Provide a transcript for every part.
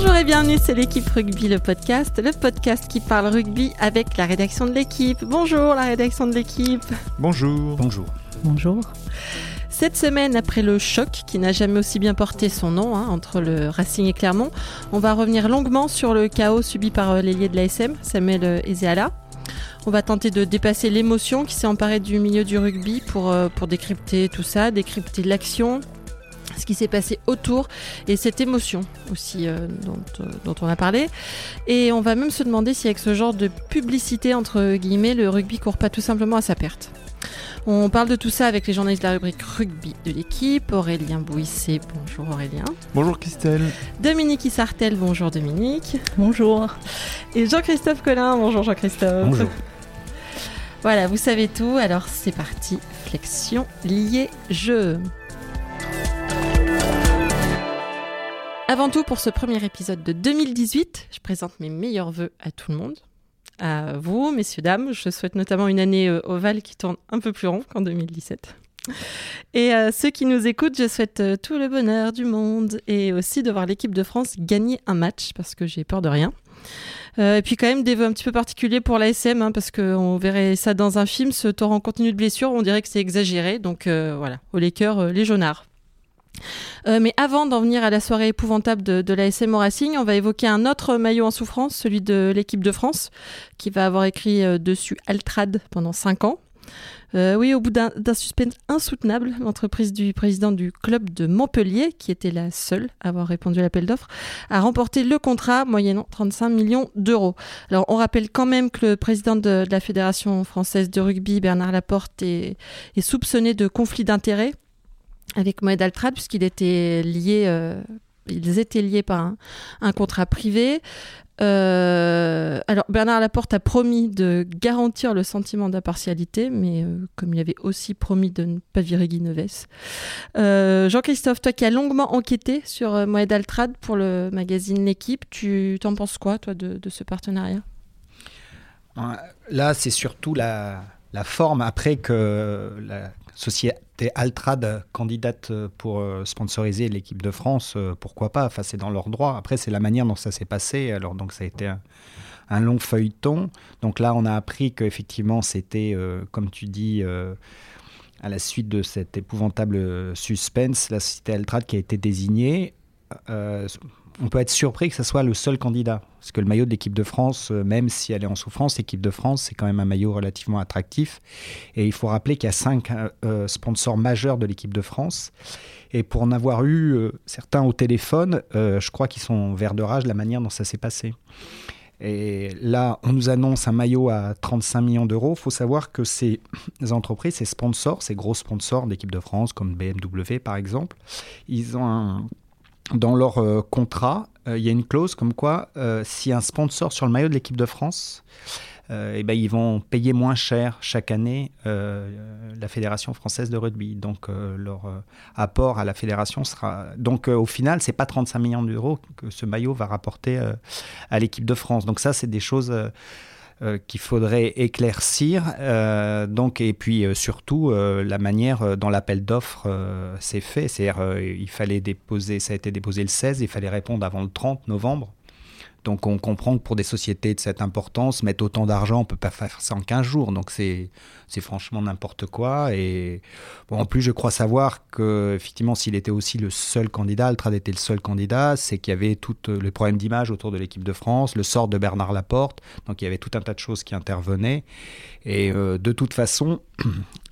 Bonjour et bienvenue, c'est l'équipe Rugby, le podcast, le podcast qui parle rugby avec la rédaction de l'équipe. Bonjour la rédaction de l'équipe. Bonjour. Bonjour. Bonjour. Cette semaine, après le choc qui n'a jamais aussi bien porté son nom hein, entre le Racing et Clermont, on va revenir longuement sur le chaos subi par euh, l'ailier de l'ASM, Samuel euh, Ezeala. On va tenter de dépasser l'émotion qui s'est emparée du milieu du rugby pour, euh, pour décrypter tout ça, décrypter l'action, ce qui s'est passé autour et cette émotion aussi euh, dont, euh, dont on a parlé. Et on va même se demander si avec ce genre de publicité, entre guillemets, le rugby court pas tout simplement à sa perte. On parle de tout ça avec les journalistes de la rubrique rugby de l'équipe, Aurélien Bouissé, bonjour Aurélien. Bonjour Christelle. Dominique Issartel, bonjour Dominique. Bonjour. Et Jean-Christophe Collin, bonjour Jean-Christophe. Bonjour. Voilà, vous savez tout, alors c'est parti, flexion liée jeu. Avant tout, pour ce premier épisode de 2018, je présente mes meilleurs voeux à tout le monde. À vous, messieurs, dames. Je souhaite notamment une année euh, ovale qui tourne un peu plus rond qu'en 2017. Et à ceux qui nous écoutent, je souhaite euh, tout le bonheur du monde et aussi de voir l'équipe de France gagner un match parce que j'ai peur de rien. Euh, et puis quand même des vœux un petit peu particuliers pour l'ASM hein, parce qu'on verrait ça dans un film, ce torrent continu de blessures, on dirait que c'est exagéré. Donc euh, voilà, au euh, les jaunards. Euh, mais avant d'en venir à la soirée épouvantable de, de l'ASM au Racing, on va évoquer un autre maillot en souffrance, celui de l'équipe de France, qui va avoir écrit euh, dessus Altrad pendant 5 ans. Euh, oui, au bout d'un suspense insoutenable, l'entreprise du président du club de Montpellier, qui était la seule à avoir répondu à l'appel d'offres, a remporté le contrat moyennant 35 millions d'euros. Alors, on rappelle quand même que le président de, de la Fédération française de rugby, Bernard Laporte, est, est soupçonné de conflit d'intérêts avec Mohamed Altrad, puisqu'il était lié, euh, ils étaient liés par un, contrat privé. Euh, alors Bernard Laporte a promis de garantir le sentiment d'impartialité, mais euh, comme il avait aussi promis de ne pas virer Guy Neves. Euh, Jean-Christophe, toi qui as longuement enquêté sur Mohamed Altrad pour le magazine L'équipe, tu t'en penses quoi toi de, ce partenariat? Là, c'est surtout la, forme après que société Altrad candidate pour euh, sponsoriser l'équipe de France, euh, pourquoi pas Enfin, c'est dans leur droit. Après, c'est la manière dont ça s'est passé. Alors, donc, ça a été un, long feuilleton. Donc là, on a appris qu'effectivement, c'était, euh, comme tu dis, euh, à la suite de cet épouvantable euh, suspense, la société Altrad qui a été désignée. Euh, on peut être surpris que ce soit le seul candidat. Parce que le maillot de l'équipe de France, euh, même si elle est en souffrance, l'équipe de France, c'est quand même un maillot relativement attractif. Et il faut rappeler qu'il y a cinq euh, euh, sponsors majeurs de l'équipe de France. Et pour en avoir eu certains au téléphone, je crois qu'ils sont verts de rage la manière dont ça s'est passé. Et là, on nous annonce un maillot à 35 millions d'euros. Il faut savoir que ces entreprises, ces sponsors, ces gros sponsors d'équipe de France, comme BMW par exemple, ils ont un- dans leur euh, contrat, euh, il y a une clause comme quoi euh, si un sponsor sur le maillot de l'équipe de France, eh ben, ils vont payer moins cher chaque année la Fédération française de rugby. Donc leur apport à la fédération sera... Donc au final, c'est pas 35 millions d'euros que ce maillot va rapporter à l'équipe de France. Donc ça, c'est des choses... euh, qu'il faudrait éclaircir. Euh, donc, et puis euh, surtout, la manière dont l'appel d'offres s'est fait. C'est-à-dire, il fallait déposer, ça a été déposé le 16, il fallait répondre avant le 30 novembre. Donc, on comprend que pour des sociétés de cette importance, mettre autant d'argent, on ne peut pas faire ça en 15 jours. Donc, c'est franchement n'importe quoi. Et en plus, je crois savoir que, effectivement, s'il était aussi le seul candidat, Altrad était le seul candidat, c'est qu'il y avait tout euh, le problème d'image autour de l'équipe de France, le sort de Bernard Laporte. Donc, il y avait tout un tas de choses qui intervenaient. Et euh, de toute façon,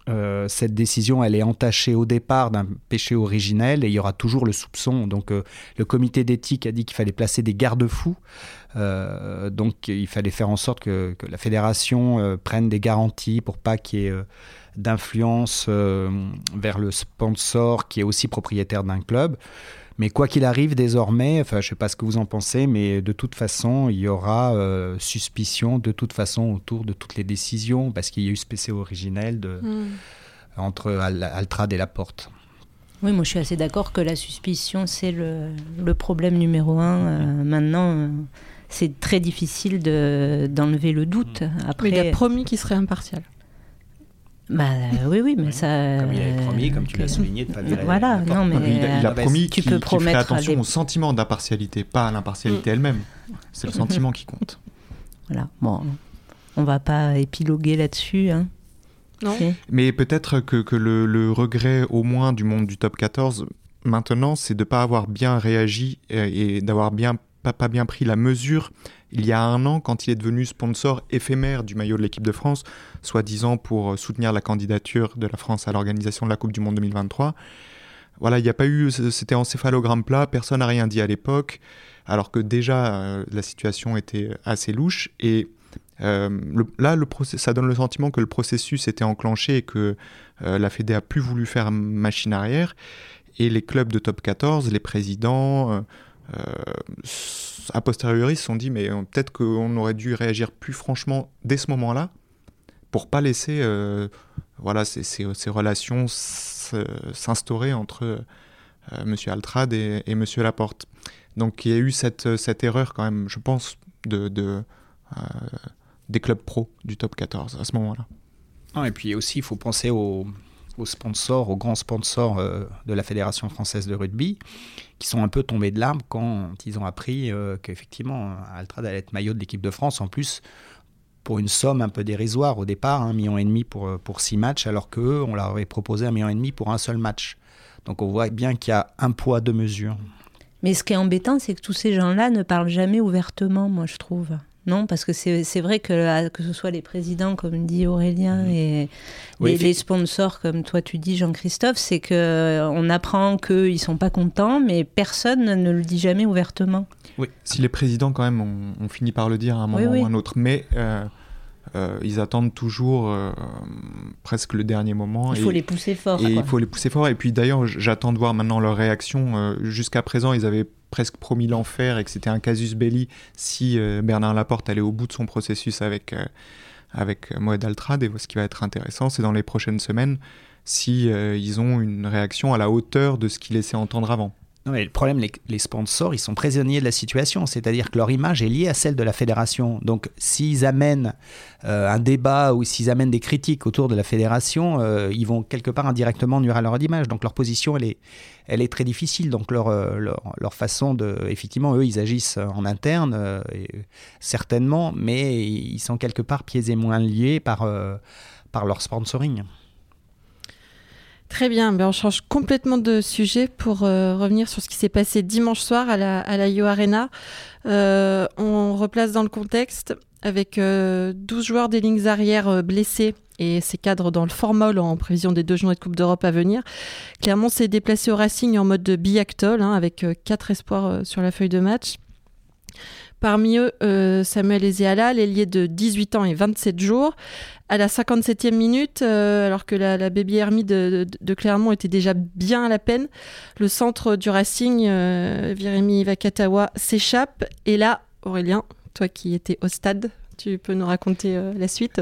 euh, cette décision, elle est entachée au départ d'un péché originel et il y aura toujours le soupçon. Donc, euh, le comité d'éthique a dit qu'il fallait placer des garde-fous. Euh, donc, il fallait faire en sorte que, que la fédération prenne des garanties pour pas qu'il y ait d'influence vers le sponsor qui est aussi propriétaire d'un club. Mais quoi qu'il arrive désormais, enfin je sais pas ce que vous en pensez, mais de toute façon il y aura euh, suspicion de toute façon autour de toutes les décisions parce qu'il y a eu ce PC originel de, Hmm. entre Al- Altrad et Laporte. Oui, moi je suis assez d'accord que la suspicion, c'est le, le problème numéro un. Euh, maintenant, euh, c'est très difficile de- d'enlever le doute. Après, il a promis qu'il serait impartial. Bah oui, oui, mais ça. Comme il avait promis, comme tu l'as souligné, de pas virer. Voilà, non, mais. Il, a- il a euh, promis tu qu'il peux qu'il ferait promettre attention des- au sentiment d'impartialité, pas à l'impartialité Mm. elle-même. C'est le sentiment qui compte. Voilà, bon, on va pas épiloguer là-dessus. Hein. Non. Mais peut-être que, que le, le regret au moins du monde du top 14 maintenant, c'est de ne pas avoir bien réagi euh, et d'avoir bien, pas, bien pris la mesure il y a un an quand il est devenu sponsor éphémère du maillot de l'équipe de France, soi-disant pour euh, soutenir la candidature de la France à l'organisation de la Coupe du Monde 2023. Voilà, il n'y a pas eu, c'était encéphalogramme plat, personne n'a rien dit à l'époque, alors que déjà euh, la situation était assez louche et euh, le- là, le ça donne le sentiment que le processus était enclenché et que euh, la Fédé a plus voulu faire machine arrière. Et les clubs de top 14, les présidents, euh, euh, a posteriori, se sont dit mais euh, peut-être qu'on aurait dû réagir plus franchement dès ce moment-là pour pas laisser euh, voilà, ces, relations s'instaurer entre euh, Monsieur Altrad et, Monsieur Laporte. Donc il y a eu cette, erreur quand même, je pense, de, de, euh, des clubs pro du top 14 à ce moment-là. Et puis aussi, il faut penser aux, aux sponsors, aux grands sponsors euh, de la Fédération française de rugby, qui sont un peu tombés de l'arbre quand ils ont appris euh, qu'effectivement, Altrad allait être maillot de l'équipe de France, en plus pour une somme un peu dérisoire au départ, un million et demi pour, euh, pour six matchs, alors qu'eux, on leur avait proposé un million et demi pour un seul match. Donc on voit bien qu'il y a un poids, deux mesures. Mais ce qui est embêtant, c'est que tous ces gens-là ne parlent jamais ouvertement, moi, je trouve. Non, parce que c'est vrai que, euh, que ce soit les présidents, comme dit Aurélien, Mhm. et Oui, les, sponsors, comme toi tu dis, Jean-Christophe, c'est que euh, on apprend qu'ils sont pas contents, mais personne ne le dit jamais ouvertement. Si les présidents, quand même, ont, ont fini par le dire à un moment Oui, oui. ou à un autre, mais euh, euh, ils attendent toujours euh, presque le dernier moment. Il et- faut les pousser fort. Et quoi. il faut les pousser fort. Et puis d'ailleurs, j'attends de voir maintenant leur réaction. Euh, Jusqu'à présent, ils avaient presque promis l'enfer et que c'était un casus belli si euh, Bernard Laporte allait au bout de son processus avec, euh, avec euh, Moed Altrad. Et ce qui va être intéressant, c'est dans les prochaines semaines si ils ont une réaction à la hauteur de ce qu'ils laissaient entendre avant. Non, mais le problème, les, sponsors, ils sont prisonniers de la situation. C'est-à-dire que leur image est liée à celle de la fédération. Donc, s'ils amènent euh, un débat ou s'ils amènent des critiques autour de la fédération, euh, ils vont quelque part indirectement nuire à leur image. Donc, leur position, elle est, elle très difficile. Donc, leur, euh, leur, façon de. Effectivement, eux, ils agissent en interne, certainement, mais ils sont quelque part pieds et moins liés par, par leur sponsoring. Très bien, ben on change complètement de sujet pour euh, revenir sur ce qui s'est passé dimanche soir à la, Yo Arena. Euh, on replace dans le contexte avec euh, 12 joueurs des lignes arrières euh, blessés et ses cadres dans le formol en prévision des deux journées de Coupe d'Europe à venir. Clermont s'est déplacé au Racing en mode de hein, avec euh, quatre espoirs sur la feuille de match. Parmi eux, euh, Samuel Ezeala, l'ailier de 18 ans et 27 jours. À la 57e minute, euh, alors que la, la baby Hermie de, Clermont était déjà bien à la peine, le centre du Racing, euh, Viremi Vakatawa, s'échappe. Et là, Aurélien, toi qui étais au stade, tu peux nous raconter euh, la suite?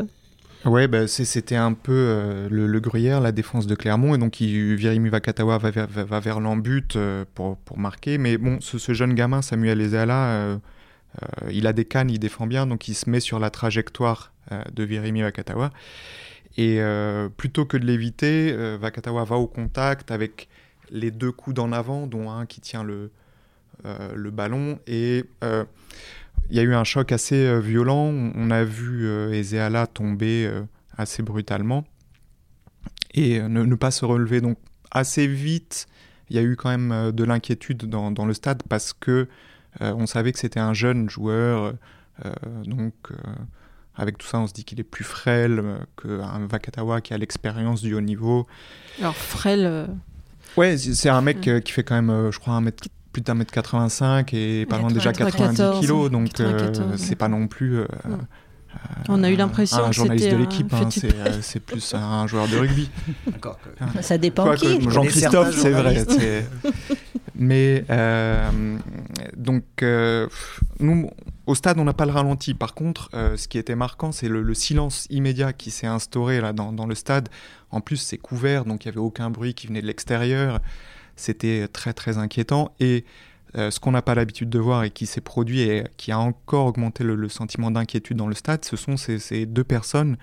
Ouais, bah, c'était un peu le, gruyère, la défense de Clermont. Et donc, il, Virimi Vakatawa va vers, va, vers l'embut pour, marquer. Mais bon, ce, jeune gamin, Samuel Ezeala, euh, euh, il a des cannes, il défend bien. Donc, il se met sur la trajectoire euh, de Virimi Vakatawa. Et euh, plutôt que de l'éviter, Vakatawa va au contact avec les deux coudes en avant, dont un qui tient le, le ballon. Et il y a eu un choc assez violent. On, a vu Ezeala tomber assez brutalement et ne, pas se relever. Donc assez vite, il y a eu quand même de l'inquiétude dans, le stade parce que on savait que c'était un jeune joueur. euh, donc euh, avec tout ça, on se dit qu'il est plus frêle euh, qu'un Vakatawa qui a l'expérience du haut niveau. Alors, Frêle, euh, Ouais, c'est un mec Ouais. euh, qui fait quand même, euh, je crois, un mètre, plus d'un mètre 85 et pas loin déjà 94, 90 kilos, donc euh, 94, c'est pas non plus euh, Non. on a eu l'impression un que journaliste c'était de l'équipe, hein, c'est euh, c'est plus un joueur de rugby. D'accord. Ça dépend Quoi qui. que Jean-Christophe, c'est vrai. Mais euh, donc, euh, nous, au stade, on n'a pas le ralenti. Par contre, euh, ce qui était marquant, c'est le, le silence immédiat qui s'est instauré là dans, le stade. En plus, c'est couvert, donc il n'y avait aucun bruit qui venait de l'extérieur. C'était très très inquiétant. Et ce qu'on n'a pas l'habitude de voir et qui s'est produit et qui a encore augmenté le, sentiment d'inquiétude dans le stade, ce sont ces, deux personnes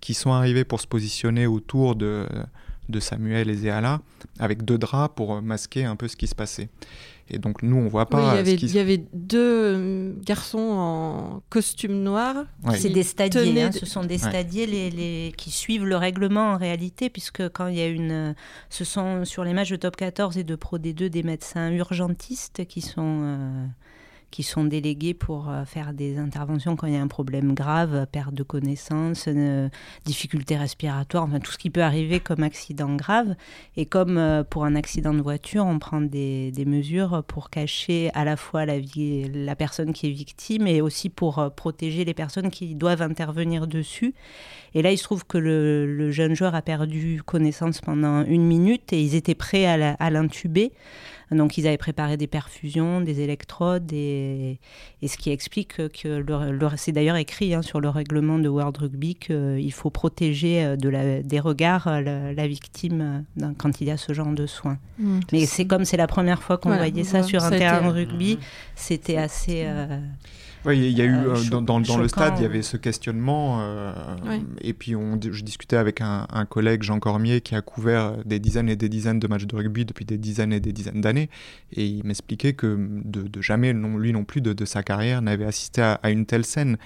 qui sont arrivés pour se positionner autour de, de Samuel et Zéala avec deux draps pour masquer un peu ce qui se passait. Et donc nous, on voit pas. Oui, il, y ce avait, qui se- il y avait deux euh, garçons en costume noir. Ouais. C'est des stadiers, tenaient hein, ce sont des stadiers les, les- qui suivent le règlement en réalité, puisque quand il y a une. euh, Ce sont sur les matchs de top 14 et de Pro D2 des médecins urgentistes qui sont, euh, qui sont délégués pour euh, faire des interventions quand il y a un problème grave, perte de connaissance, difficultés respiratoires, enfin tout ce qui peut arriver comme accident grave. Et comme euh, pour un accident de voiture, on prend des, mesures pour cacher à la fois la, vie, la personne qui est victime et aussi pour euh, protéger les personnes qui doivent intervenir dessus. Et là, il se trouve que le, jeune joueur a perdu connaissance pendant une minute et ils étaient prêts à l'intuber. Donc, ils avaient préparé des perfusions, des électrodes, et, et ce qui explique que le, le- c'est d'ailleurs écrit hein, sur le règlement de World Rugby qu'il faut protéger euh, de la, des regards euh, la, la victime euh, dans- quand il y a ce genre de soins. Mm. Mais c'est comme c'est la première fois qu'on Voilà, voyait on ça sur un terrain de rugby, c'était assez. euh, Ouais, il y a- eu Euh, euh, dans, dans- dans le stade, il y avait ce questionnement. euh. Et puis on, je discutais avec un, un collègue, Jean Cormier, qui a couvert des dizaines et des dizaines de matchs de rugby depuis des dizaines et des dizaines d'années. Et il m'expliquait que de, de jamais, non, lui non plus, de, de sa carrière, n'avait assisté à, à une telle scène.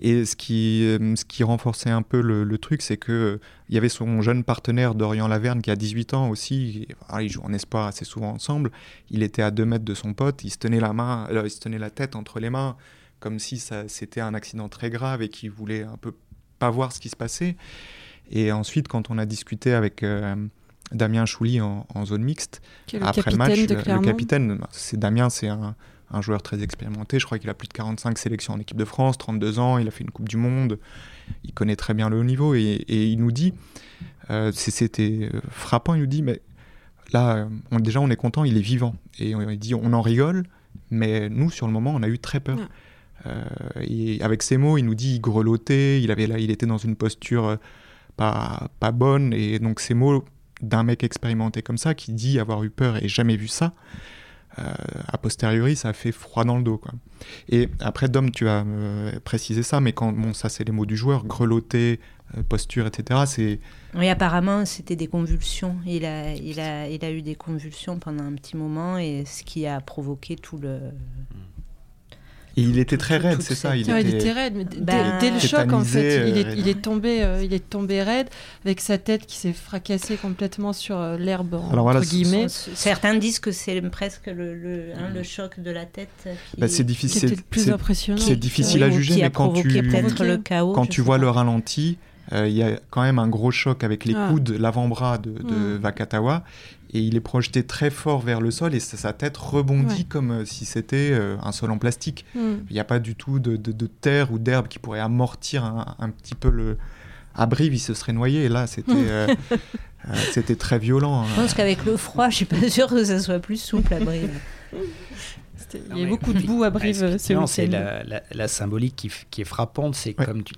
Et ce qui, ce qui renforçait un peu le, le truc, c'est que il y avait son jeune partenaire Dorian Laverne qui a 18 ans aussi. Ils jouent en espoir assez souvent ensemble. Il était à deux mètres de son pote. Il se tenait la main, euh, il se tenait la tête entre les mains, comme si ça, c'était un accident très grave et qu'il voulait un peu pas voir ce qui se passait. Et ensuite, quand on a discuté avec euh, Damien Chouli en, en zone mixte, après le match, le- le, capitaine, bah, c'est Damien, c'est un, un joueur très expérimenté. Je crois qu'il a plus de 45 sélections en équipe de France, 32 ans, il a fait une Coupe du Monde, il connaît très bien le haut niveau et, et il nous dit, euh, c'était euh, frappant, il nous dit, mais là, on- déjà on est content, il est vivant. Et on, il dit, on en rigole, mais nous, sur le moment, on a eu très peur. Ouais. Euh, et avec ces mots, il nous dit, il grelottait, il, avait là, il était dans une posture pas, pas bonne. Et donc ces mots d'un mec expérimenté comme ça, qui dit avoir eu peur et jamais vu ça, a posteriori, ça fait froid dans le dos. Quoi. Et après, Dom, tu as euh, précisé ça, mais quand, bon, ça c'est les mots du joueur, grelotter, euh, posture, etc., c'est... Oui, apparemment, c'était des convulsions. Il a, il, a, il a eu des convulsions pendant un petit moment et ce qui a provoqué tout le. Et il était très raide, c'est ça. Il Ouais, il était... était raide, mais Ben, dès, dès le choc, en fait, il est, euh, il est tombé, euh, il est tombé raide, avec sa tête qui s'est fracassée complètement sur euh, l'herbe, voilà, entre ce- guillemets. Certains disent que c'est presque le, le, hein, le choc de la tête. qui- Bah, c'est difficile. était le plus impressionnant. c'est difficile à juger, mais quand tu- peut-être le chaos. quand tu vois pas. le ralenti, euh, il y a quand même un gros choc avec les Ah. coudes, l'avant-bras de, de. Vakatawa, et il est projeté très fort vers le sol, et sa, sa tête rebondit Ouais. comme euh, si c'était euh, un sol en plastique. Mm. Il n'y a pas du tout de, de- de terre ou d'herbe qui pourrait amortir un, un petit peu le... À Brive, il se serait noyé, et là, c'était euh, euh, c'était très violent. Je pense qu'avec le froid, je suis pas sûre que ça soit plus souple à Brive. Il y a beaucoup de boue à Brive Effectivement, c'est la, la- la symbolique qui, est frappante. C'est Ouais. comme tu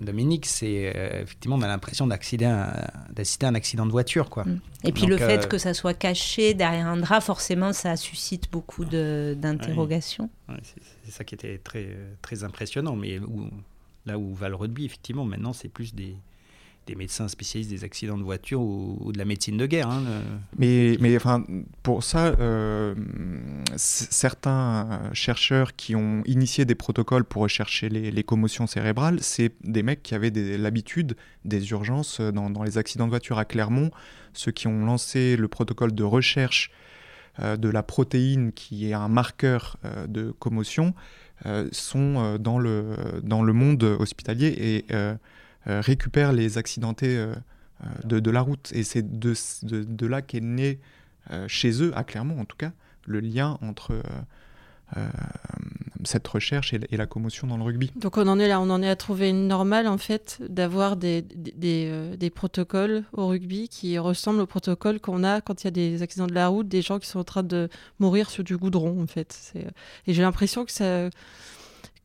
Dominique, c'est euh, effectivement, on a l'impression d'assister à, un accident de voiture. Quoi. Et puis Donc, le fait euh, que ça soit caché derrière un drap, forcément, ça suscite beaucoup d'interrogations. Ouais, c'est, c'est ça qui était très, euh, très impressionnant. Mais où- là où va le rugby, effectivement, maintenant, c'est plus des, des médecins spécialistes des accidents de voiture ou, de la médecine de guerre. hein, Mais, mais enfin, pour ça, euh, certains chercheurs qui ont initié des protocoles pour rechercher les, commotions cérébrales, c'est des mecs qui avaient l'habitude des urgences dans, les accidents de voiture à Clermont. Ceux qui ont lancé le protocole de recherche euh, de la protéine qui est un marqueur euh, de commotion sont dans, le, dans le monde hospitalier et euh, récupèrent les accidentés euh, euh, de, la route. Et c'est de, là qu'est né, chez eux, à Clermont en tout cas, le lien entre cette recherche et, la- commotion dans le rugby. Donc on en est là, on en est à trouver une normale en fait d'avoir des, des, protocoles au rugby qui ressemblent aux protocoles qu'on a quand il y a des accidents de la route, des gens qui sont en train de mourir sur du goudron en fait. Et j'ai l'impression que ça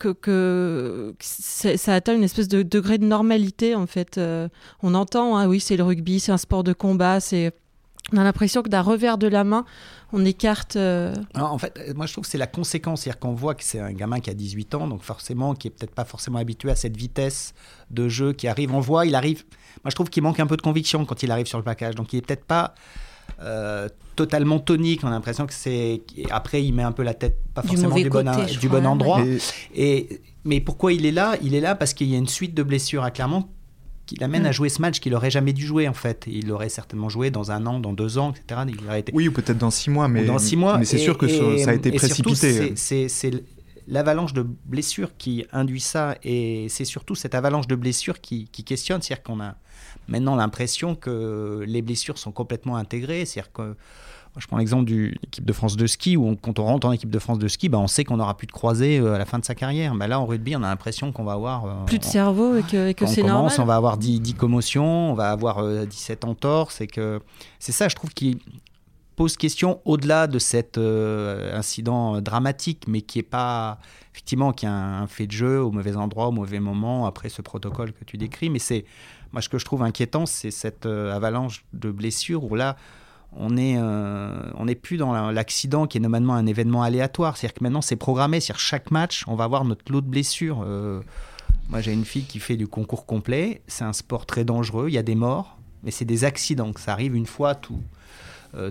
que, ça atteint une espèce de degré de normalité en fait. Euh, on entend, ah oui c'est le rugby, c'est un sport de combat, c'est On a l'impression que d'un revers de la main, on écarte. Euh, en fait, moi je trouve que c'est la conséquence. C'est-à-dire qu'on voit que c'est un gamin qui a 18 ans, donc forcément, qui est peut-être pas forcément habitué à cette vitesse de jeu qui arrive. On voit, il arrive. Moi je trouve qu'il manque un peu de conviction quand il arrive sur le package. Donc il est peut-être pas. Euh, totalement tonique. On a l'impression que c'est. Après, il met un peu la tête pas forcément du, bon, du bon, endroit. Et... Mais pourquoi il est là? Il est là parce qu'il y a une suite de blessures à Clermont qui l'amène à mm. jouer ce match qu'il aurait jamais dû jouer en fait. Il aurait certainement joué dans un an, dans deux ans, etc. Il aurait été... Oui, ou peut-être dans six mois, mais, dans six mois. mais c'est sûr que ça a été précipité. C'est l'avalanche de blessures qui induit ça, et c'est surtout cette avalanche de blessures qui, qui questionne. C'est-à-dire qu'on a maintenant l'impression que les blessures sont complètement intégrées. C'est-à-dire que je prends l'exemple de l'équipe de France de ski, où quand on rentre en équipe de France de ski, bah, on sait qu'on n'aura plus de croisés euh, à la fin de sa carrière. Mais là, en rugby, on a l'impression qu'on va avoir... Euh, plus de cerveau et que, que c'est normal. On va avoir 10, 10, commotions, on va avoir 17 euh, entorses. Et que... C'est ça, je trouve, qui pose question au-delà de cet incident dramatique, mais qui est pas... Effectivement, qui est un, fait de jeu au mauvais endroit, au mauvais moment, après ce protocole que tu décris. Mais c'est... Moi, ce que je trouve inquiétant, c'est cette avalanche de blessures où là on est euh, on n'est plus dans l'accident qui est normalement un événement aléatoire. C'est-à-dire que maintenant c'est programmé. C'est-à-dire chaque match, on va avoir notre lot de blessures. Euh, moi, j'ai une fille qui fait du concours complet. C'est un sport très dangereux. Il y a des morts, mais c'est des accidents. Ça arrive une fois euh,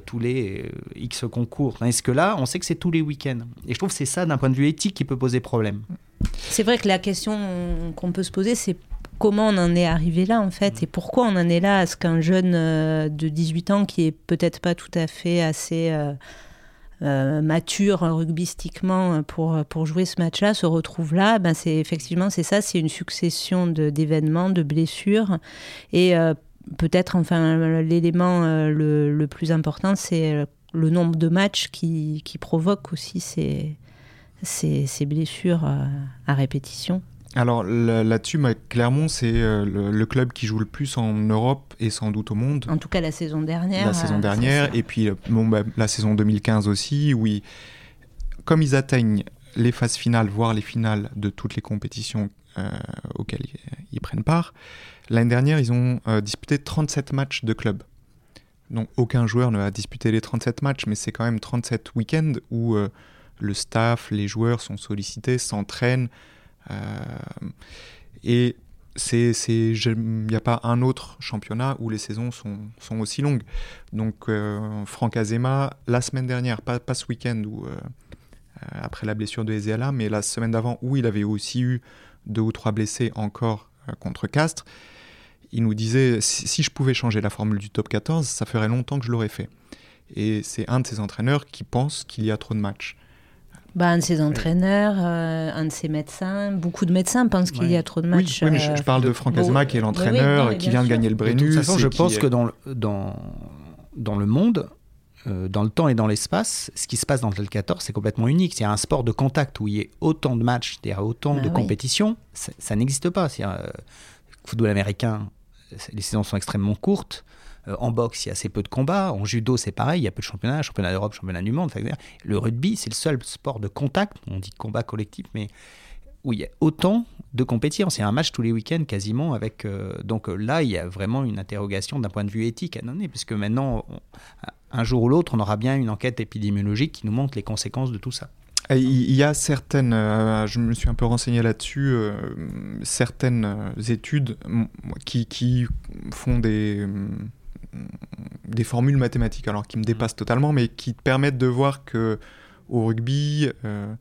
tous les X concours. Est-ce que là, on sait que c'est tous les week-ends. Et je trouve que c'est ça, d'un point de vue éthique, qui peut poser problème. C'est vrai que la question qu'on peut se poser, c'est comment on en est arrivé là en fait et pourquoi on en est là à ce qu'un jeune euh, de 18 ans qui est peut-être pas tout à fait assez euh, euh, mature rugbystiquement pour, pour jouer ce match-là se retrouve là, ben c'est effectivement c'est ça, c'est une succession d'événements, de, blessures et peut-être enfin l'élément le, le, plus important c'est le nombre de matchs qui, qui provoquent aussi ces, ces, ces blessures à répétition. Alors là-dessus, Clermont, c'est euh, le, club qui joue le plus en Europe et sans doute au monde. En tout cas, la saison dernière. La saison euh, dernière, et puis euh, bon, bah, la saison 2015 aussi, oui. Comme ils atteignent les phases finales, voire les finales de toutes les compétitions auxquelles ils, prennent part, l'année dernière, ils ont disputé 37 matchs de club. Donc aucun joueur ne va disputer les 37 matchs, mais c'est quand même 37 week-ends où le staff, les joueurs sont sollicités, s'entraînent, euh, et il n'y a pas un autre championnat où les saisons sont, sont aussi longues. Donc euh, Franck Azema, la semaine dernière, pas, pas ce week-end euh, après la blessure de Ezeala, mais la semaine d'avant où il avait aussi eu deux ou trois blessés encore contre Castres, il nous disait si, je pouvais changer la formule du top 14, ça ferait longtemps que je l'aurais fait. Et c'est un de ces entraîneurs qui pense qu'il y a trop de matchs. Bah, un de ses entraîneurs, euh, un de ses médecins. Beaucoup de médecins pensent qu'il y a trop de matchs. Oui, mais je, parle de euh, Franck Azema, qui est l'entraîneur, qui vient de gagner le Brennus. De toute façon, je pense que dans, dans, dans le monde, euh, dans le temps et dans l'espace, ce qui se passe dans le 14, c'est complètement unique. C'est un sport de contact où il y a autant de matchs, c'est-à-dire autant bah de compétitions, ça, n'existe pas. C'est football américain, les saisons sont extrêmement courtes. Euh, en boxe, il y a assez peu de combats. En judo, c'est pareil, il y a peu de championnats, championnat d'Europe, championnat du monde. Le rugby, c'est le seul sport de contact, on dit combat collectif, mais où il y a autant de compétitions. C'est un match tous les week-ends quasiment. Avec, euh, donc euh, là, il y a vraiment une interrogation d'un point de vue éthique à donner, puisque maintenant, un jour ou l'autre, on aura bien une enquête épidémiologique qui nous montre les conséquences de tout ça. Il y a certaines, je me suis un peu renseigné là-dessus, certaines études qui, qui, font des, des formules mathématiques, alors qui me dépassent totalement, mais qui permettent de voir que au rugby, euh,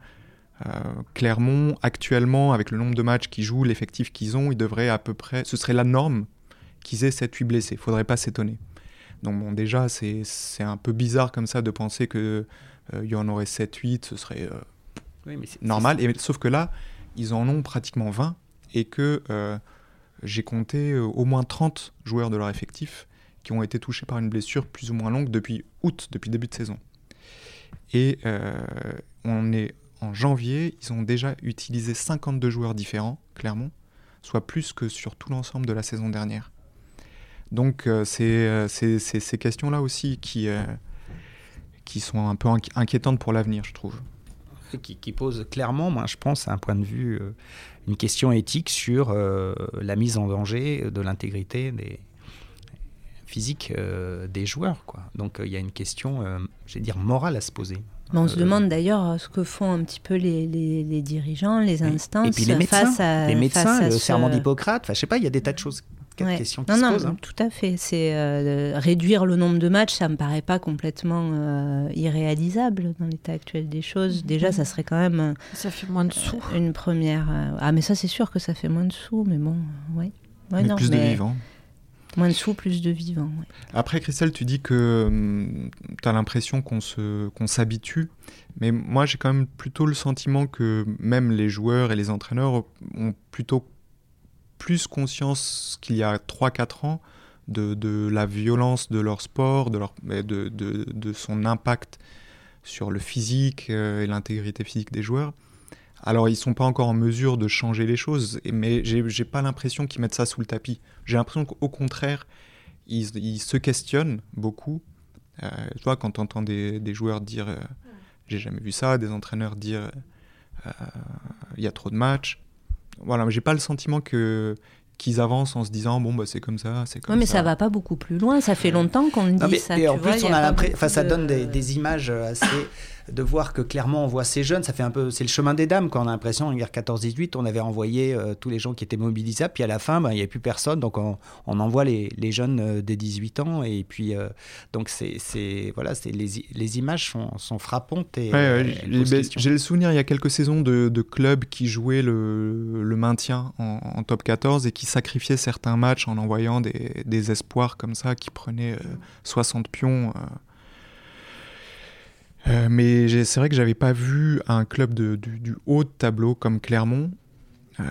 euh, Clermont, actuellement, avec le nombre de matchs qu'ils jouent, l'effectif qu'ils ont, ils devraient à peu près, ce serait la norme qu'ils aient 7-8 blessés. Il faudrait pas s'étonner. Donc bon, déjà, c'est un peu bizarre comme ça de penser qu'il euh, y en aurait 7-8, ce serait normal. Et, sauf que là, ils en ont pratiquement 20 et que j'ai compté au moins 30 joueurs de leur effectif qui ont été touchés par une blessure plus ou moins longue depuis août, depuis début de saison. Et euh, on est en janvier, ils ont déjà utilisé 52 joueurs différents, clairement, soit plus que sur tout l'ensemble de la saison dernière. Donc euh, euh, c'est ces questions-là aussi qui, qui sont un peu inquiétantes pour l'avenir, je trouve. Qui, qui, pose clairement, moi je pense, à un point de vue, une question éthique sur la mise en danger de l'intégrité des, physique des joueurs. Quoi. Donc il y a une question, je vais dire, morale à se poser. on se demande d'ailleurs ce que font un petit peu les, les, dirigeants, les instances et puis les médecins, face à, les médecins, le serment d'Hippocrate. Enfin, je sais pas, il y a des tas de choses qui non, se non, Tout à fait. C'est euh, réduire le nombre de matchs, ça me paraît pas complètement euh, irréalisable dans l'état actuel des choses. Mhm. Déjà, ça serait quand même. Euh, ça fait moins de sous. une première. ah, mais ça, c'est sûr que ça fait moins de sous, mais bon, ouais. ouais mais plus de vivants. Moins de sous, plus de vivants. Après, Christelle, tu dis que hum, tu as l'impression qu'on se, qu'on s'habitue, mais moi j'ai quand même plutôt le sentiment que même les joueurs et les entraîneurs ont plutôt plus conscience qu'il y a 3-4 ans de, la violence de leur sport, de, leur, de, de, son impact sur le physique euh, et l'intégrité physique des joueurs. Alors, ils ne sont pas encore en mesure de changer les choses, mais j'ai n'ai pas l'impression qu'ils mettent ça sous le tapis. J'ai l'impression qu'au contraire, ils, se questionnent beaucoup. Euh, tu vois, quand tu entends des, des, joueurs dire euh, j'ai jamais vu ça, des entraîneurs dire il y a trop de matchs, voilà, j'ai pas le sentiment que qu'ils avancent en se disant bon bah c'est comme ça c'est comme mais ça. va pas beaucoup plus loin. Ça fait longtemps qu'on dit ça et en plus on a l'impression ça donne des, des, images assez de voir que clairement on voit ces jeunes, ça fait un peu, c'est le chemin des dames quand on a l'impression en guerre 14-18, on avait envoyé euh, tous les gens qui étaient mobilisables, puis à la fin, ben, il n'y avait plus personne, donc on, envoie les, les jeunes euh, des 18 ans, et puis euh, donc c'est, voilà, c'est les, les, images sont, sont frappantes. Et, j'ai le souvenir il y a quelques saisons de, de clubs qui jouaient le, le maintien en, top 14 et qui sacrifiaient certains matchs en envoyant des, des espoirs comme ça qui prenaient 60 pions. Euh, mais c'est vrai que j'avais pas vu un club du, haut de tableau comme Clermont. Euh,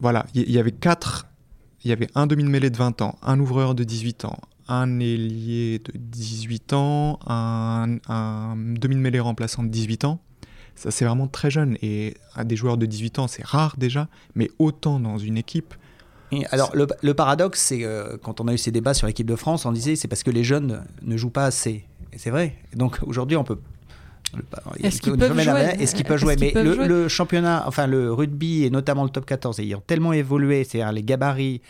voilà, il y, avait quatre. Il y avait un demi-mêlée de 20 ans, un ouvreur de 18 ans, un ailier de 18 ans, un, demi-mêlée remplaçant de 18 ans. Ça, c'est vraiment très jeune. Et des joueurs de 18 ans, c'est rare déjà, mais autant dans une équipe. alors, le, paradoxe, c'est euh, quand on a eu ces débats sur l'équipe de France, on disait c'est parce que les jeunes ne jouent pas assez c'est vrai. Donc aujourd'hui, on peut. Est-ce qu'ils peuvent jouer Est-ce qu'ils peuvent jouer Mais le, championnat, enfin le rugby et notamment le top 14 ayant tellement évolué, c'est-à-dire les gabarits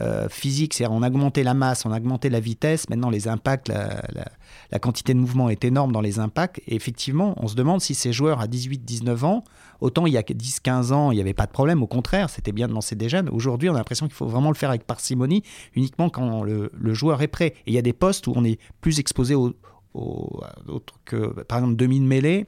euh, physiques, c'est-à-dire on a augmenté la masse, on a augmenté la vitesse, maintenant les impacts, la, quantité de mouvement est énorme dans les impacts. Et effectivement, on se demande si ces joueurs à 18-19 ans, autant il y a 10-15 ans, il n'y avait pas de problème, au contraire, c'était bien de lancer des jeunes. Aujourd'hui, on a l'impression qu'il faut vraiment le faire avec parcimonie, uniquement quand le, le joueur est prêt. Et il y a des postes où on est plus exposé au, que, par exemple, demi-mêlée,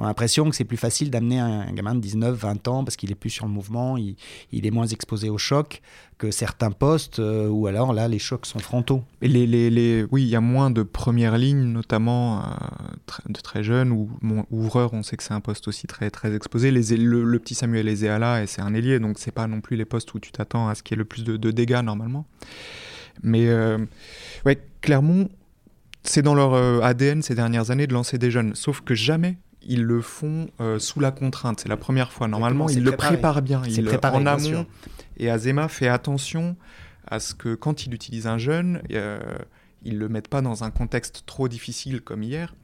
on a l'impression que c'est plus facile d'amener un, gamin de 19, 20 ans parce qu'il est plus sur le mouvement, il, est moins exposé au choc que certains postes euh, où alors là les chocs sont frontaux. Et les, les, les... Oui, il y a moins de première ligne, notamment euh, de très jeunes, ou ouvreur, on sait que c'est un poste aussi très, très exposé. Les, le, petit Samuel Ezéala, et c'est un ailier, donc c'est pas non plus les postes où tu t'attends à ce qu'il y ait le plus de, dégâts normalement. Mais euh, ouais, Clermont, c'est dans leur euh, ADN ces dernières années de lancer des jeunes. Sauf que jamais ils le font euh, sous la contrainte. C'est la première fois. Normalement, ils le préparent bien. Ils préparé, en amont. Et Azema fait attention à ce que quand il utilise un jeune, euh, il ne le mette pas dans un contexte trop difficile comme hier,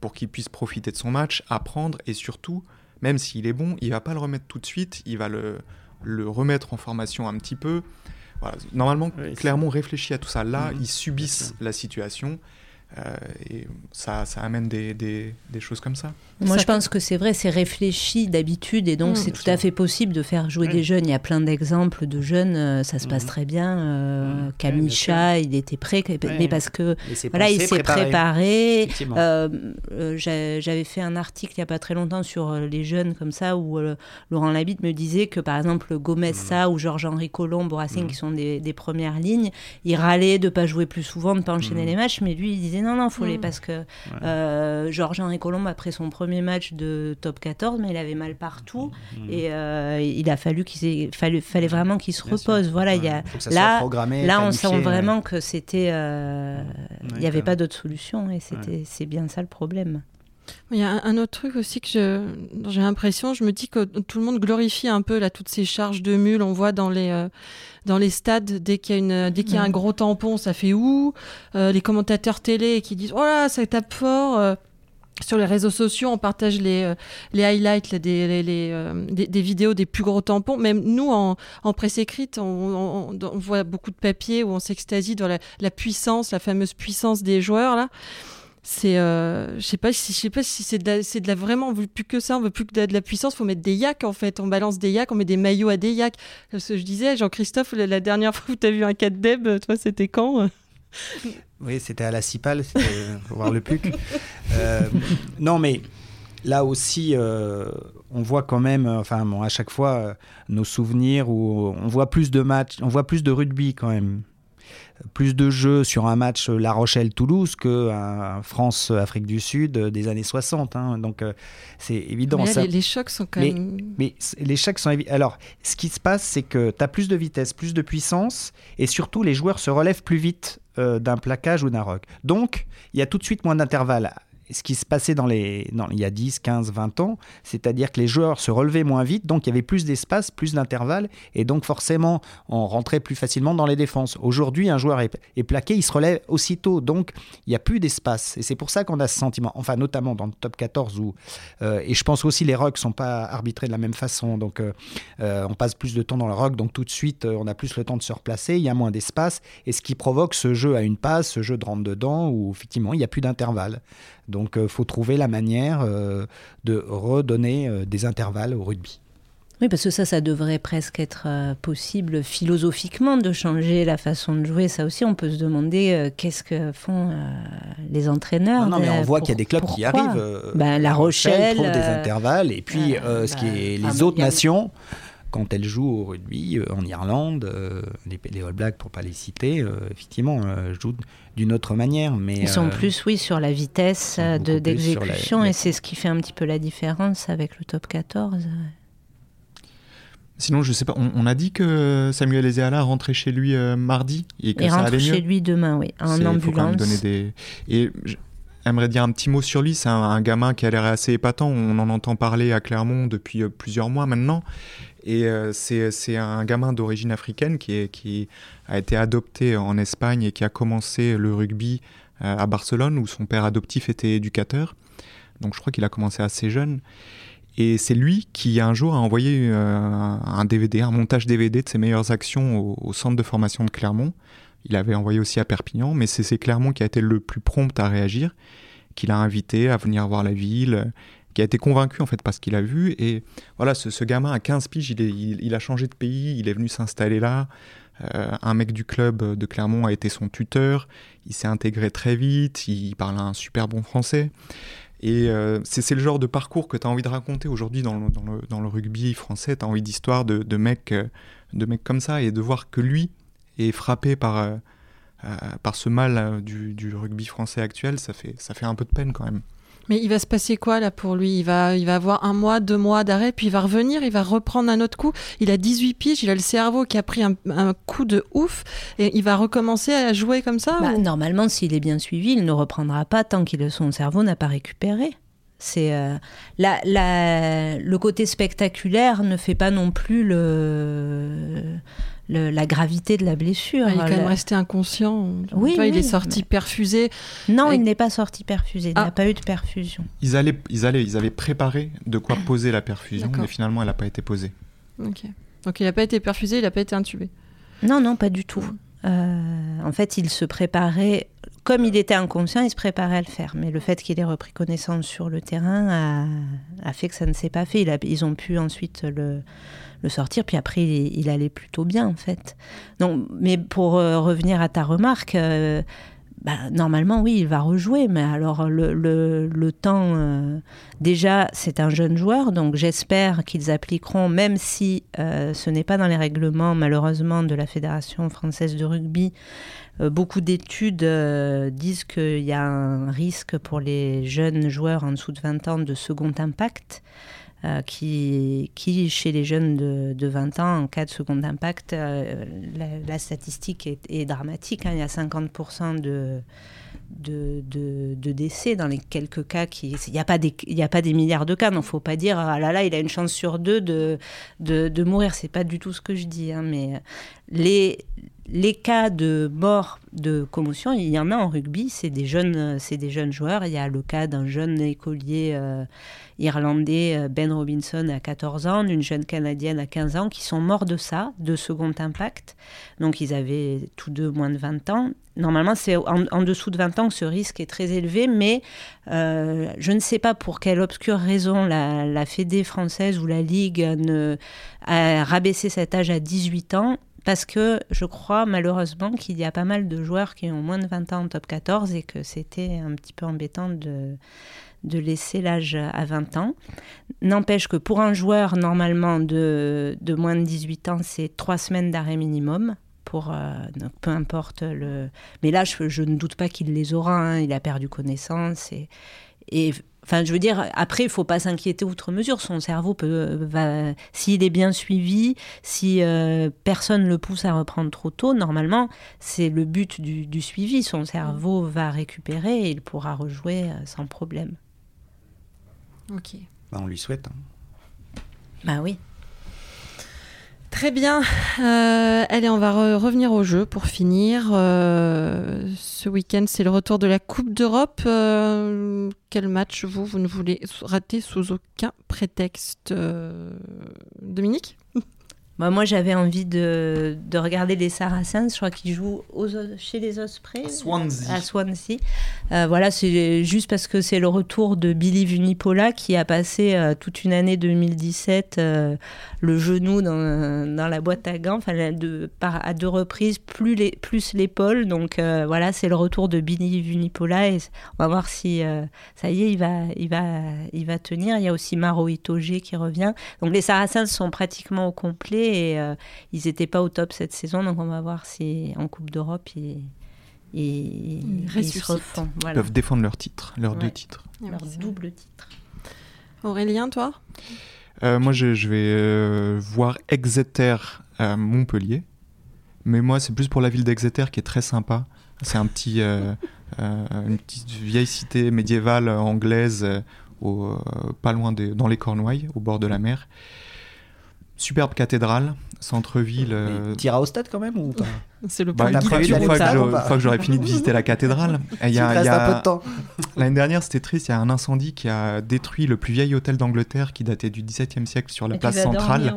pour qu'il puisse profiter de son match, apprendre et surtout, même s'il est bon, il va pas le remettre tout de suite. Il va le, le remettre en formation un petit peu. Normalement, Clermont réfléchit à tout ça. Là, mhm. ils subissent la situation euh, et ça, ça amène des, des, des, choses comme ça. Moi, je pense que c'est vrai, c'est réfléchi d'habitude et donc mmh, c'est tout à fait possible de faire jouer des jeunes. Il y a plein d'exemples de jeunes, euh, ça se passe mmh. très bien. Euh, mmh. Kamisha, il était prêt, mais parce que voilà, il s'est préparé. J'avais fait un article il n'y a pas très longtemps sur les jeunes comme ça où Laurent Labitte me disait que par exemple Gomez Sa ou Georges-Henri Colomb, Racing, qui sont des, des, premières lignes, il râlait de ne pas jouer plus souvent, de ne pas enchaîner les matchs, mais lui il disait non, non, faut les. Mm. Parce que euh, Georges-Henri Colombe, après son premier match de top 14, mais il avait mal partout. Mm. Et euh, il a fallu qu'il fallait, fallait vraiment qu'il se repose. Voilà, il y a, là, là on sent vraiment que c'était. Euh, il n'y avait pas d'autre solution. Et c'était c'est bien ça le problème. Il y a un, autre truc aussi que j'ai l'impression, je me dis que tout le monde glorifie un peu là toutes ces charges de mules. On voit dans les euh, dans les stades dès qu'il y a une dès qu'il y a un gros tampon, ça fait où euh, Les commentateurs télé qui disent oh là ça tape fort. Euh. sur les réseaux sociaux, on partage les, euh, les highlights, des, les, euh, des, des, vidéos des plus gros tampons. Même nous, en, en presse écrite, on, on, on, voit beaucoup de papiers où on s'extasie dans la, la, puissance, la fameuse puissance des joueurs. là. C'est, euh, je sais pas si, je sais pas si c'est la, c'est de la vraiment, on veut plus que ça, on veut plus que de la, puissance, faut mettre des yaks en fait, on balance des yaks, on met des maillots à des yaks. Que je disais, Jean-Christophe, la, dernière fois où tu as vu un 4 deb, toi, c'était quand? Oui, c'était à la Cipale, c'était pour voir le PUC. Euh, non, mais là aussi, euh, on voit quand même, enfin, bon, à chaque fois, euh, nos souvenirs où on voit plus de matchs, on voit plus de rugby quand même. Plus de jeux sur un match La Rochelle-Toulouse que un France-Afrique du Sud des années 60. Hein. Donc, euh, c'est évident. Mais là, ça... les, les, chocs sont quand mais, même. Mais les chocs sont évidents. Alors, ce qui se passe, c'est que tu as plus de vitesse, plus de puissance, et surtout, les joueurs se relèvent plus vite euh, d'un plaquage ou d'un rock. Donc, il y a tout de suite moins d'intervalle ce qui se passait dans les, il y a 10, 15, 20 ans, c'est-à-dire que les joueurs se relevaient moins vite, donc il y avait plus d'espace, plus d'intervalle, et donc forcément on rentrait plus facilement dans les défenses. Aujourd'hui, un joueur est, plaqué, il se relève aussitôt, donc il n'y a plus d'espace. Et c'est pour ça qu'on a ce sentiment, enfin notamment dans le top 14, où, euh, et je pense aussi les rocks ne sont pas arbitrés de la même façon, donc euh, euh, on passe plus de temps dans le rock, donc tout de suite on a plus le temps de se replacer, il y a moins d'espace, et ce qui provoque ce jeu à une passe, ce jeu de rentre dedans, où effectivement il n'y a plus d'intervalle. Donc il euh, faut trouver la manière euh, de redonner euh, des intervalles au rugby. Oui, parce que ça, ça devrait presque être euh, possible philosophiquement de changer la façon de jouer. Ça aussi, on peut se demander euh, qu'est-ce que font euh, les entraîneurs. Non, non mais on voit qu'il y a des clubs qui arrivent. Ben, la Rochelle. trouve des intervalles. Et puis, ce qui est les ah, autres nations quand elles jouent au rugby euh, en Irlande, euh, les, les, All Blacks, pour pas les citer, euh, effectivement, jouent d'une autre manière. Mais, Ils sont plus, oui, sur la vitesse d'exécution, la... et c'est ce qui fait un petit peu la différence avec le top 14. Sinon, je sais pas, on, on a dit que Samuel Ezeala rentrait chez lui mardi et que Il ça rentre allait mieux. chez lui demain, oui, en ambulance. donner des... Et j'aimerais dire un petit mot sur lui. C'est un, un gamin qui a l'air assez épatant. On en entend parler à Clermont depuis euh, plusieurs mois maintenant. Et euh, c'est c'est un gamin d'origine africaine qui, a été adopté en Espagne et qui a commencé le rugby euh, à Barcelone où son père adoptif était éducateur. Donc je crois qu'il a commencé assez jeune. Et c'est lui qui un jour a envoyé euh, un DVD, un montage DVD de ses meilleures actions au, centre de formation de Clermont. Il avait envoyé aussi à Perpignan, mais c'est Clermont qui a été le plus prompt à réagir, qui l'a invité à venir voir la ville, qui a été convaincu en fait parce qu'il a vu. Et voilà, ce, ce, gamin à 15 piges, il, il, a changé de pays, il est venu s'installer là. Euh, un mec du club de Clermont a été son tuteur, il s'est intégré très vite, il parle un super bon français. Et euh, c'est le genre de parcours que tu as envie de raconter aujourd'hui dans le, dans, dans le, rugby français. Tu as envie d'histoires de, de, mecs, de mecs comme ça et de voir que lui est frappé par, euh, par ce mal du, du, rugby français actuel, ça fait, ça fait un peu de peine quand même. Mais il va se passer quoi là pour lui? Il va, il va avoir un mois, deux mois d'arrêt, puis il va revenir, il va reprendre un autre coup. Il a 18 piges, il a le cerveau qui a pris un, un coup de ouf, et il va recommencer à jouer comme ça bah, ou... Normalement, s'il est bien suivi, il ne reprendra pas tant que son cerveau n'a pas récupéré. C'est euh, la, la, le côté spectaculaire ne fait pas non plus le, le, la gravité de la blessure. Ah, il est quand même resté inconscient. Oui, il est sorti mais... perfusé. Non, et... il n'est pas sorti perfusé. Il ah. n'a pas eu de perfusion. Ils allaient, ils allaient, ils avaient préparé de quoi poser la perfusion, mais finalement, elle n'a pas été posée. Ok. Donc il n'a pas été perfusé, il n'a pas été intubé. Non, non, pas du tout. Euh, en fait, il se préparait, comme il était inconscient, il se préparait à le faire. Mais le fait qu'il ait repris connaissance sur le terrain a, a fait que ça ne s'est pas fait. Il a, ils ont pu ensuite le, le sortir, puis après, il, il, allait plutôt bien, en fait. Donc, mais pour euh, revenir à ta remarque, euh, bah, normalement, oui, il va rejouer, mais alors le, le, le temps, euh, déjà, c'est un jeune joueur, donc j'espère qu'ils appliqueront, même si ce n'est pas dans les règlements, malheureusement, de la Fédération française de rugby. Beaucoup d'études disent qu'il y a un risque pour les jeunes joueurs en dessous de 20 ans de second impact. Euh, qui, qui, chez les jeunes de, de, 20 ans, en cas de second impact, euh, la, la, statistique est, est dramatique. Hein. Il y a 50% de, de, décès dans les quelques cas qui. Il n'y a, pas des, a pas des milliards de cas, ne faut pas dire ah là là, il a une chance sur deux de, de, de mourir. C'est pas du tout ce que je dis. Hein, mais les, les cas de mort de commotion, il y en a en rugby, c'est des jeunes, c'est des jeunes joueurs. Il y a le cas d'un jeune écolier euh, irlandais, euh, Ben Robinson, à 14 ans, d'une jeune canadienne à 15 ans, qui sont morts de ça, de second impact. Donc ils avaient tous deux moins de 20 ans. Normalement, c'est en, dessous de 20 ans que ce risque est très élevé, mais euh, je ne sais pas pour quelle obscure raison la, la Fédé française ou la Ligue a rabaissé cet âge à 18 ans parce que je crois malheureusement qu'il y a pas mal de joueurs qui ont moins de 20 ans en top 14 et que c'était un petit peu embêtant de, laisser l'âge à 20 ans. N'empêche que pour un joueur normalement de moins de 18 ans, c'est trois semaines d'arrêt minimum. Pour, euh, peu importe le. Mais là, je, je ne doute pas qu'il les aura. Hein. Il a perdu connaissance. Et, et Enfin, je veux dire, après, il faut pas s'inquiéter outre mesure. Son cerveau peut, va, s'il est bien suivi, si euh, personne le pousse à reprendre trop tôt, normalement, c'est le but du, suivi. Son cerveau va récupérer et il pourra rejouer euh, sans problème. Ok. Bah, on lui souhaite. Hein. Bah oui. Très bien. Euh, allez, on va revenir au jeu pour finir. Euh, ce week-end, c'est le retour de la Coupe d'Europe. Euh, quel match, vous, vous ne voulez rater sous aucun prétexte Dominique? Bah, moi, j'avais envie de, de, regarder les Saracens. Je crois qu'ils jouent aux, chez les Ospreys. Swansea. À Swansea. Euh, voilà, c'est juste parce que c'est le retour de Billy Vunipola qui a passé euh, toute une année 2017 euh, le genou dans, dans, la boîte à gants, enfin, de, par, à deux reprises, plus les, plus l'épaule. Donc voilà, c'est le retour de Billy Vunipola et on va voir si ça y est, il va, il va, il va tenir. Il y a aussi Maro Itoge qui revient. Donc les Saracens sont pratiquement au complet et euh, ils n'étaient pas au top cette saison. Donc on va voir si en Coupe d'Europe ils, ils, se refont. Ils peuvent défendre leur titre, leurs deux titres. Leur double titre. Aurélien, toi? Euh, Moi, je, vais euh, voir Exeter à Montpellier. Mais moi, c'est plus pour la ville d'Exeter qui est très sympa. C'est un petit, une petite vieille cité médiévale anglaise, au, pas loin dans les Cornouailles, au bord de la mer. Superbe cathédrale, centre-ville. Euh... T'iras au stade quand même ou pas C'est le bah, point bah, Une fois, que j'aurai fini de visiter la cathédrale. Il y a, y a... un peu de temps. L'année dernière, c'était triste. Il y a un incendie qui a détruit le plus vieil hôtel d'Angleterre qui datait du XVIIe siècle sur la place centrale.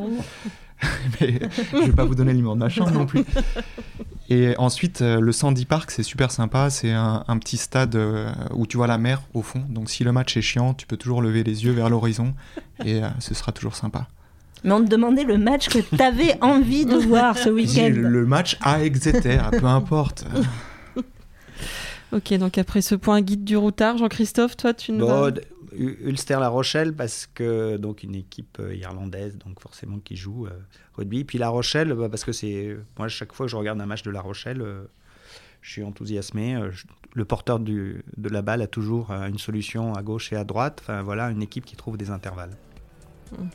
Mais je vais pas vous donner le numéro de ma chambre non plus. Et ensuite, euh, le Sandy Park, c'est super sympa. C'est un, un, petit stade euh, où tu vois la mer au fond. Donc si le match est chiant, tu peux toujours lever les yeux vers l'horizon et euh, ce sera toujours sympa. Mais on te demandait le match que tu avais envie de voir ce week-end. Le match à Exeter, peu importe. ok, donc après ce point guide du routard, Jean-Christophe, toi tu vas... Ulster-La Rochelle, parce que donc une équipe euh, irlandaise, donc forcément qui joue euh, rugby. Puis La Rochelle, bah, parce que c'est. Moi, chaque fois que je regarde un match de La Rochelle, euh, je suis enthousiasmé. le porteur du, de la balle a toujours une solution à gauche et à droite. Enfin, voilà, une équipe qui trouve des intervalles. Hum.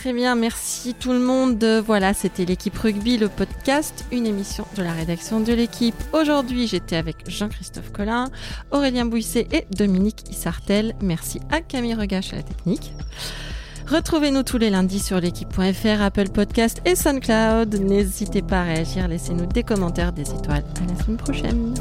Très bien, merci tout le monde. Voilà, c'était l'équipe rugby, le podcast, une émission de la rédaction de l'équipe. Aujourd'hui, j'étais avec Jean-Christophe Collin, Aurélien Bouisset et Dominique Issartel. Merci à Camille Regache à la technique. Retrouvez-nous tous les lundis sur l'équipe.fr, Apple Podcast et SoundCloud. N'hésitez pas à réagir, laissez-nous des commentaires, des étoiles. À la semaine prochaine.